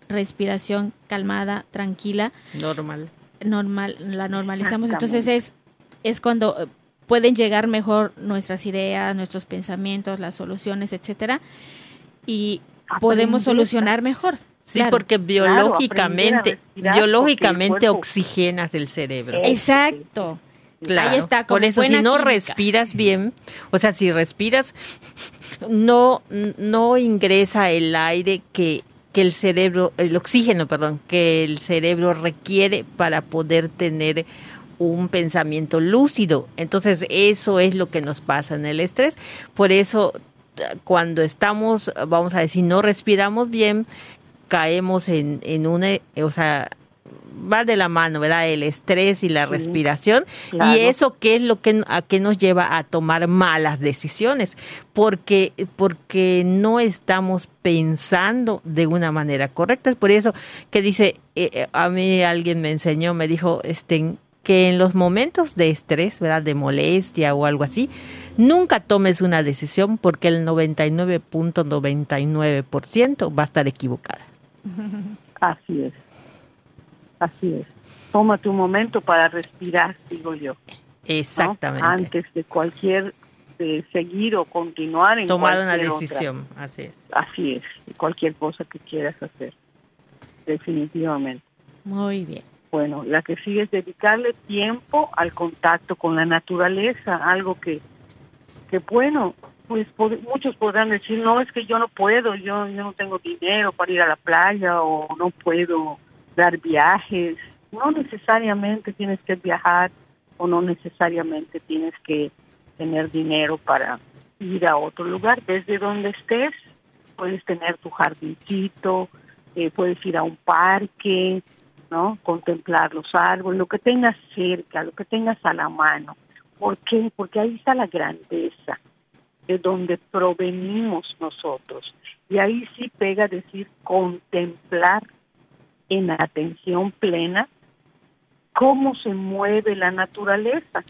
respiración calmada, tranquila. Normal. normal, la normalizamos, entonces es, es cuando eh, pueden llegar mejor nuestras ideas, nuestros pensamientos, las soluciones, etcétera, y podemos solucionar mejor. Sí, porque biológicamente, biológicamente oxigenas el cerebro. Exacto. Claro. Ahí está. Por eso, si no respiras bien, o sea, si respiras, no, no ingresa el aire que, que el cerebro, el oxígeno, perdón, que el cerebro requiere para poder tener un pensamiento lúcido. Entonces, eso es lo que nos pasa en el estrés. Por eso, cuando estamos, vamos a decir, no respiramos bien, caemos en, en una, o sea, va de la mano, ¿verdad? El estrés y la respiración. Y eso qué es lo que a qué nos lleva a tomar malas decisiones, porque porque no estamos pensando de una manera correcta. Es por eso que dice eh, eh, a mí alguien me enseñó, me dijo, este que en los momentos de estrés, ¿verdad? De molestia o algo así, nunca tomes una decisión porque el 99.99% va a estar equivocada. Así es. Así es. Tómate un momento para respirar, digo yo. Exactamente. Antes de cualquier de seguir o continuar en tomar una decisión, así es. Así es, cualquier cosa que quieras hacer. Definitivamente. Muy bien. Bueno, la que sigue es dedicarle tiempo al contacto con la naturaleza, algo que que bueno, pues muchos podrán decir, no, es que yo no puedo, yo, yo no tengo dinero para ir a la playa o no puedo dar viajes. No necesariamente tienes que viajar o no necesariamente tienes que tener dinero para ir a otro lugar. Desde donde estés, puedes tener tu jardincito, eh, puedes ir a un parque, ¿no? Contemplar los árboles, lo que tengas cerca, lo que tengas a la mano. ¿Por qué? Porque ahí está la grandeza de donde provenimos nosotros. Y ahí sí pega decir contemplar en atención plena cómo se mueve la naturaleza.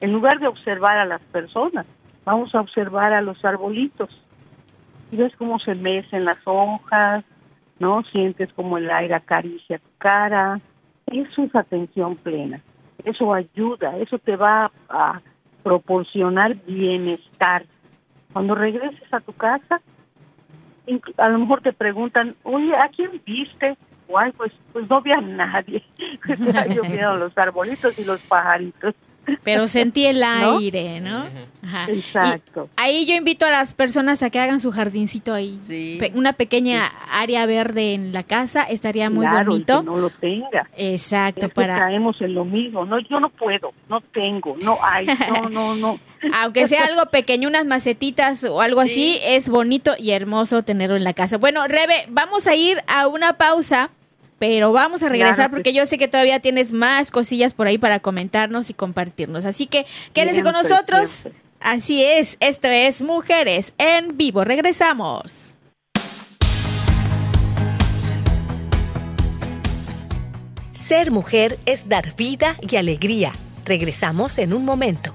En lugar de observar a las personas, vamos a observar a los arbolitos. Ves cómo se mecen las hojas, ¿no? Sientes como el aire acaricia tu cara. Eso es atención plena. Eso ayuda, eso te va a proporcionar bienestar. Cuando regreses a tu casa, a lo mejor te preguntan, oye, ¿a quién viste? Guay, pues, pues no vi a nadie. Yo vi los arbolitos y los pajaritos. Pero sentí el aire, ¿no? Exacto. ahí yo invito a las personas a que hagan su jardincito ahí. una pequeña área verde en la casa estaría muy bonito. que no lo tenga. Exacto. para caemos en lo mismo. No, yo no puedo, no tengo, no hay, no, no, no. Aunque sea algo pequeño, unas macetitas o algo así, es bonito y hermoso tenerlo en la casa. Bueno, Rebe, vamos a ir a una pausa pero vamos a regresar porque yo sé que todavía tienes más cosillas por ahí para comentarnos y compartirnos. Así que quédense con nosotros. Así es, esto es Mujeres en Vivo. Regresamos. Ser mujer es dar vida y alegría. Regresamos en un momento.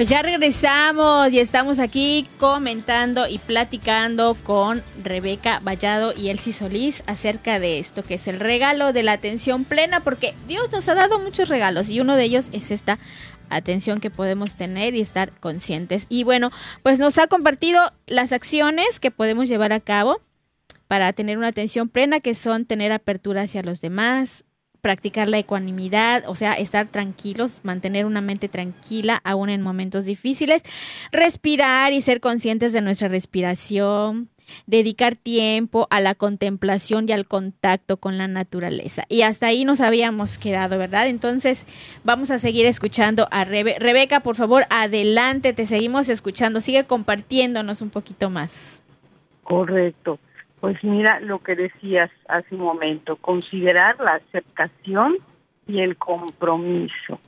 Pues ya regresamos y estamos aquí comentando y platicando con Rebeca Vallado y Elsie Solís acerca de esto que es el regalo de la atención plena, porque Dios nos ha dado muchos regalos y uno de ellos es esta atención que podemos tener y estar conscientes. Y bueno, pues nos ha compartido las acciones que podemos llevar a cabo para tener una atención plena, que son tener apertura hacia los demás, practicar la ecuanimidad, o sea, estar tranquilos, mantener una mente tranquila aún en momentos difíciles, respirar y ser conscientes de nuestra respiración, dedicar tiempo a la contemplación y al contacto con la naturaleza. Y hasta ahí nos habíamos quedado, ¿verdad? Entonces vamos a seguir escuchando a Rebe. Rebeca, por favor, adelante, te seguimos escuchando, sigue compartiéndonos un poquito más. Correcto. Pues mira lo que decías hace un momento, considerar la aceptación y el compromiso,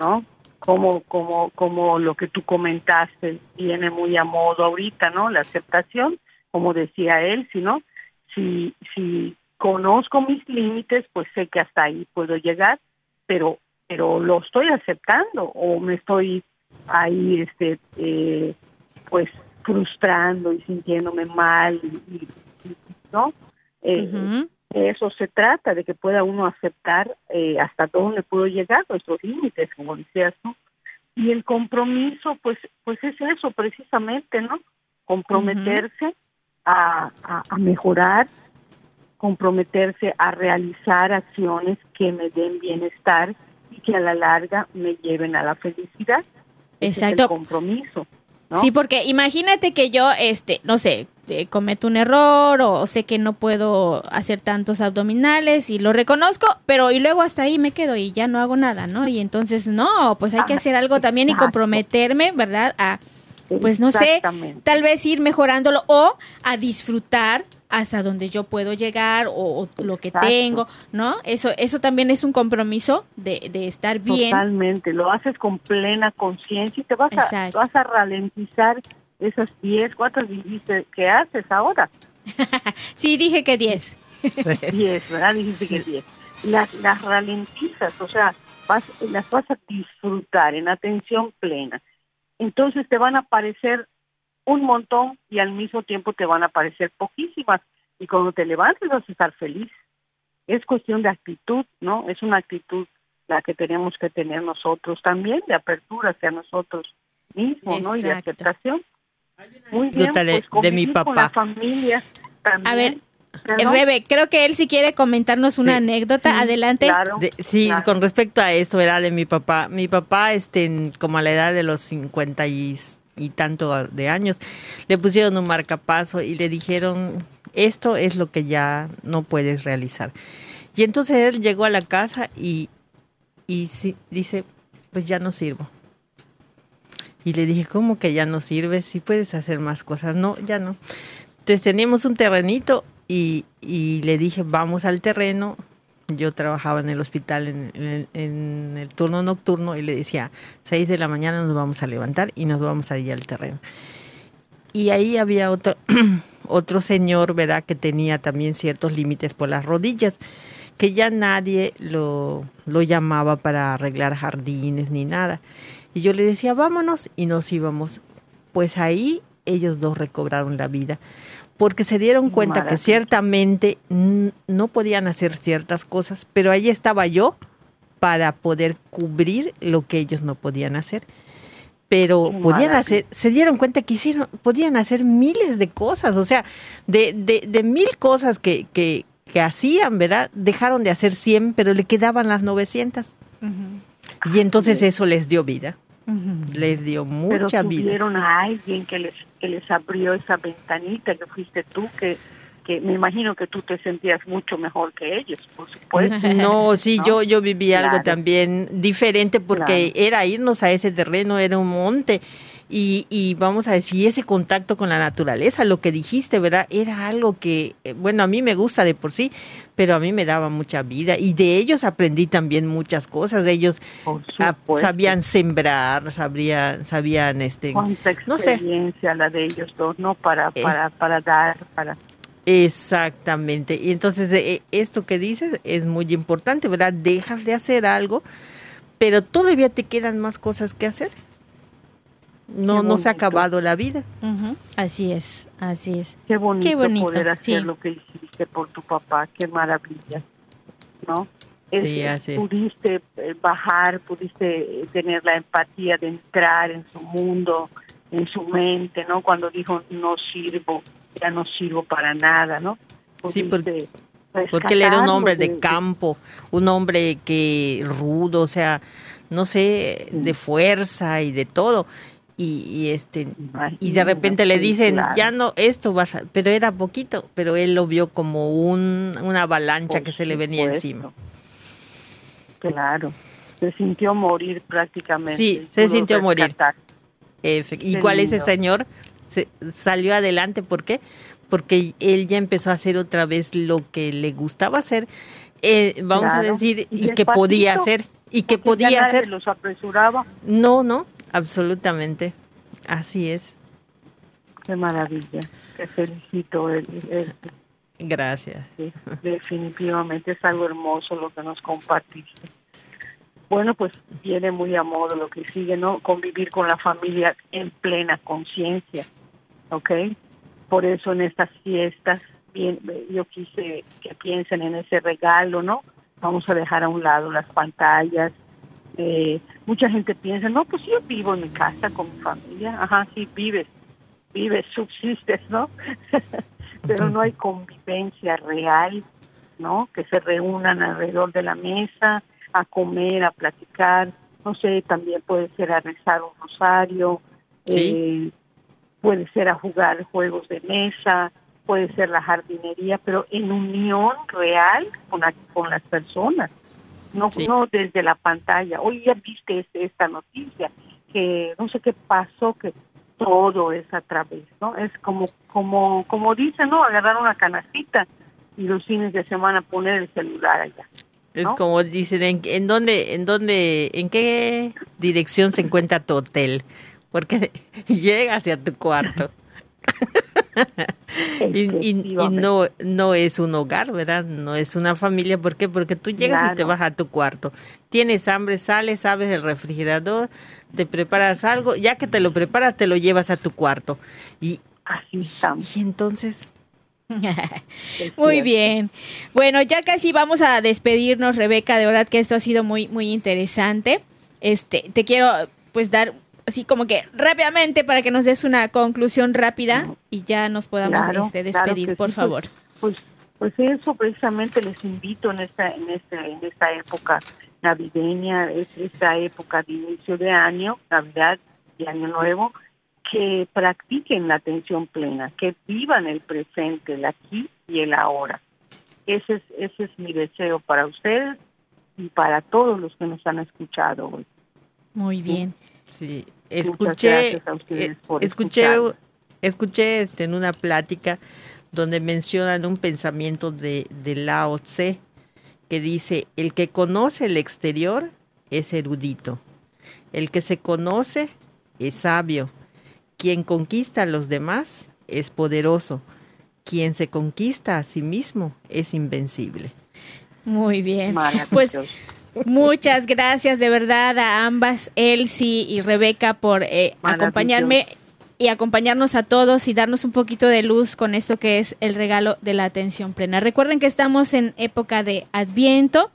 ¿no? Como, como, como lo que tú comentaste viene muy a modo ahorita, ¿no? La aceptación como decía él, sino si, si conozco mis límites, pues sé que hasta ahí puedo llegar, pero pero lo estoy aceptando o me estoy ahí este eh, pues frustrando y sintiéndome mal y, no eh, eso se trata de que pueda uno aceptar eh, hasta dónde puedo llegar nuestros límites como decías tú y el compromiso pues pues es eso precisamente no comprometerse a, mejorar, comprometerse a realizar acciones que me den bienestar y que a la larga me lleven a la felicidad. Exacto. el compromiso. Sí, porque imagínate que yo, este, no sé, eh, cometo un error o sé que no puedo hacer tantos abdominales y lo reconozco, pero y luego hasta ahí me quedo y ya no hago nada, ¿no? Y entonces, no, pues hay que hacer algo también y comprometerme, ¿verdad? A pues no sé, tal vez ir mejorándolo o a disfrutar hasta donde yo puedo llegar o, lo que tengo, ¿no? Eso eso también es un compromiso de, de estar bien. Totalmente, lo haces con plena conciencia y te vas a, vas a ralentizar esas 10, ¿cuántas dijiste que haces ahora? sí, dije que 10. 10, ¿verdad? Dijiste que 10. Las, las ralentizas, o sea, vas, las vas a disfrutar en atención plena entonces te van a aparecer un montón y al mismo tiempo te van a aparecer poquísimas. Y cuando te levantes vas a estar feliz. Es cuestión de actitud, ¿no? Es una actitud la que tenemos que tener nosotros también, de apertura hacia nosotros mismos, ¿no? Y de aceptación. Muy bien, pues de mi papá. familia A ver, Rebe, creo que él sí quiere comentarnos una anécdota. Adelante. sí, con respecto a eso, era de mi papá. Mi papá, este, como a la edad de los 50 y, tanto de años, le pusieron un marcapaso y le dijeron, esto es lo que ya no puedes realizar. Y entonces él llegó a la casa y, y dice, pues ya no sirvo. Y le dije, ¿cómo que ya no sirves? Si puedes hacer más cosas. No, ya no. Entonces teníamos un terrenito y, y le dije, vamos al terreno. Yo trabajaba en el hospital en, en, el turno nocturno y le decía, 6 de la mañana nos vamos a levantar y nos vamos a ir al terreno. Y ahí había otro, otro señor, ¿verdad?, que tenía también ciertos límites por las rodillas, que ya nadie lo, lo llamaba para arreglar jardines ni nada. Y yo le decía, vámonos, y nos íbamos. Pues ahí ellos dos recobraron la vida porque se dieron cuenta que ciertamente no podían hacer ciertas cosas, pero ahí estaba yo para poder cubrir lo que ellos no podían hacer. Pero podían hacer, se dieron cuenta que hicieron, podían hacer miles de cosas, o sea, de, de, mil cosas que, que, que, hacían, ¿verdad? Dejaron de hacer 100, pero le quedaban las 900. Y entonces eso les dio vida. Les dio mucha Pero vida. a alguien que les, que les abrió esa ventanita, que fuiste tú, que, que me imagino que tú te sentías mucho mejor que ellos, por supuesto. No, sí, yo yo viví algo también diferente porque era irnos a ese terreno, era un monte y, y, vamos a decir, ese contacto con la naturaleza, lo que dijiste, ¿verdad? Era algo que, eh, bueno, a mí me gusta de por sí, pero a mí me daba mucha vida y de ellos aprendí también muchas cosas. Ellos sabían sembrar, sabían, sabían este, Cuánta experiencia la de ellos dos, ¿no? Para, eh. para, para dar, para... Exactamente. Y entonces eh, esto que dices es muy importante, ¿verdad? Dejas de hacer algo, pero todavía te quedan más cosas que hacer no, no se ha acabado la vida. Así es, así es. Qué bonito, poder hacer lo que hiciste por tu papá, qué maravilla, ¿no? sí, así. Pudiste eh, bajar, pudiste eh, tener la empatía de entrar en su mundo, en su mente, ¿no? Cuando dijo, no sirvo, ya no sirvo para nada, ¿no? sí, porque porque él era un hombre de, campo, un hombre que rudo, o sea, no sé, de fuerza y de todo. Y, este y de repente le dicen ya no esto va pero era poquito pero él lo vio como un, una avalancha que se le venía encima. Claro se sintió morir prácticamente sí se sintió morir. ¿y cuál es ese señor. se, salió adelante por qué porque él ya empezó a hacer otra vez lo que le gustaba hacer, eh, vamos a decir, y, que podía hacer, y que podía hacer. los apresuraba? No, no, absolutamente, así es. Qué maravilla, te felicito. Gracias. definitivamente es algo hermoso lo que nos compartiste. Bueno, pues viene muy a modo lo que sigue, ¿no? Convivir con la familia en plena conciencia, ¿ok? Por eso en estas fiestas bien, yo quise que piensen en ese regalo, ¿no? Vamos a dejar a un lado las pantallas. Eh, mucha gente piensa, no, pues yo vivo en mi casa con mi familia. Ajá, sí, vives, vives, subsistes, ¿no? Pero no hay convivencia real, ¿no? Que se reúnan alrededor de la mesa a comer, a platicar. No sé, también puede ser a rezar un rosario. Eh, puede ser a jugar juegos de mesa, puede ser la jardinería, pero en unión real con, con las personas, no, no desde la pantalla. Hoy ya viste este, esta noticia, que no sé qué pasó, que todo es a través, ¿no? Es como, como, como dicen, ¿no? Agarrar una canastita y los fines de semana poner el celular allá. Es como dicen, ¿en, en dónde, en dónde, en qué dirección se encuentra tu hotel? porque llega hacia tu cuarto. Y, no, no es un hogar, ¿verdad? No es una familia. ¿Por qué? Porque tú llegas y te vas a tu cuarto. Tienes hambre, sales, abres el refrigerador, te preparas algo. Ya que te lo preparas, te lo llevas a tu cuarto. Y, Así y entonces... muy bien. Bueno, ya casi vamos a despedirnos, Rebeca. De verdad que esto ha sido muy, muy interesante. Este, te quiero pues dar así como que rápidamente para que nos des una conclusión rápida y ya nos podamos este, despedir, por favor. Pues, pues, eso precisamente les invito en esta en esta en esta época navideña, es esta época de inicio de año, Navidad y Año Nuevo, que practiquen la atención plena, que vivan el presente, el aquí y el ahora. Ese es ese es mi deseo para ustedes y para todos los que nos han escuchado hoy. Muy bien. Sí, escuché, eh, escuché, escuché este, en una plática donde mencionan un pensamiento de, de Lao Tse que dice, el que conoce el exterior es erudito, el que se conoce es sabio, quien conquista a los demás es poderoso, quien se conquista a sí mismo es invencible. Muy bien. Pues Muchas gracias de verdad a ambas, Elsie y Rebeca, por eh, acompañarme y acompañarnos a todos y darnos un poquito de luz con esto que es el regalo de la atención plena. Recuerden que estamos en época de Adviento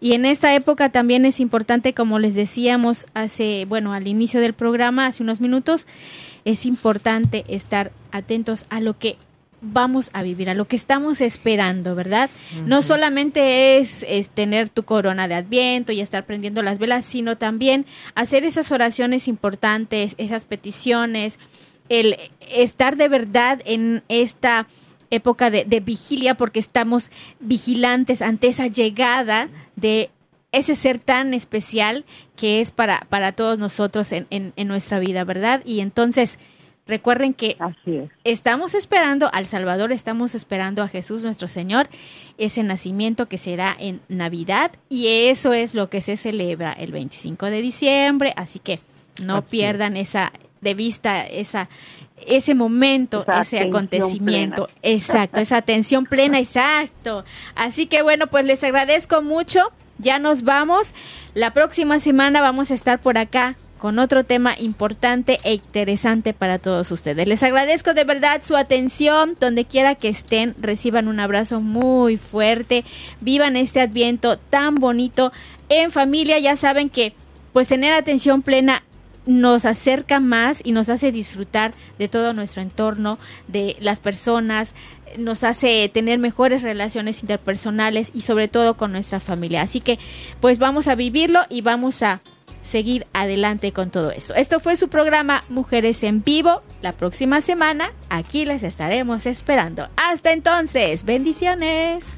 y en esta época también es importante, como les decíamos hace, bueno, al inicio del programa, hace unos minutos, es importante estar atentos a lo que vamos a vivir, a lo que estamos esperando, ¿verdad? No solamente es, tener tu corona de adviento y estar prendiendo las velas, sino también hacer esas oraciones importantes, esas peticiones, el estar de verdad en esta época de, vigilia porque estamos vigilantes ante esa llegada de ese ser tan especial que es para, para todos nosotros en, en nuestra vida, ¿verdad? Y entonces Recuerden que estamos esperando al Salvador, estamos esperando a Jesús nuestro Señor, ese nacimiento que será en Navidad y eso es lo que se celebra el 25 de diciembre, así que no pierdan esa de vista esa ese momento, ese acontecimiento, exacto, esa atención plena, exacto. Así que bueno, pues les agradezco mucho. Ya nos vamos. La próxima semana vamos a estar por acá con otro tema importante e interesante para todos ustedes. Les agradezco de verdad su atención, donde quiera que estén, reciban un abrazo muy fuerte, vivan este adviento tan bonito en familia, ya saben que pues tener atención plena nos acerca más y nos hace disfrutar de todo nuestro entorno, de las personas, nos hace tener mejores relaciones interpersonales y sobre todo con nuestra familia. Así que pues vamos a vivirlo y vamos a seguir adelante con todo esto. Esto fue su programa Mujeres en Vivo. La próxima semana aquí les estaremos esperando. Hasta entonces, bendiciones.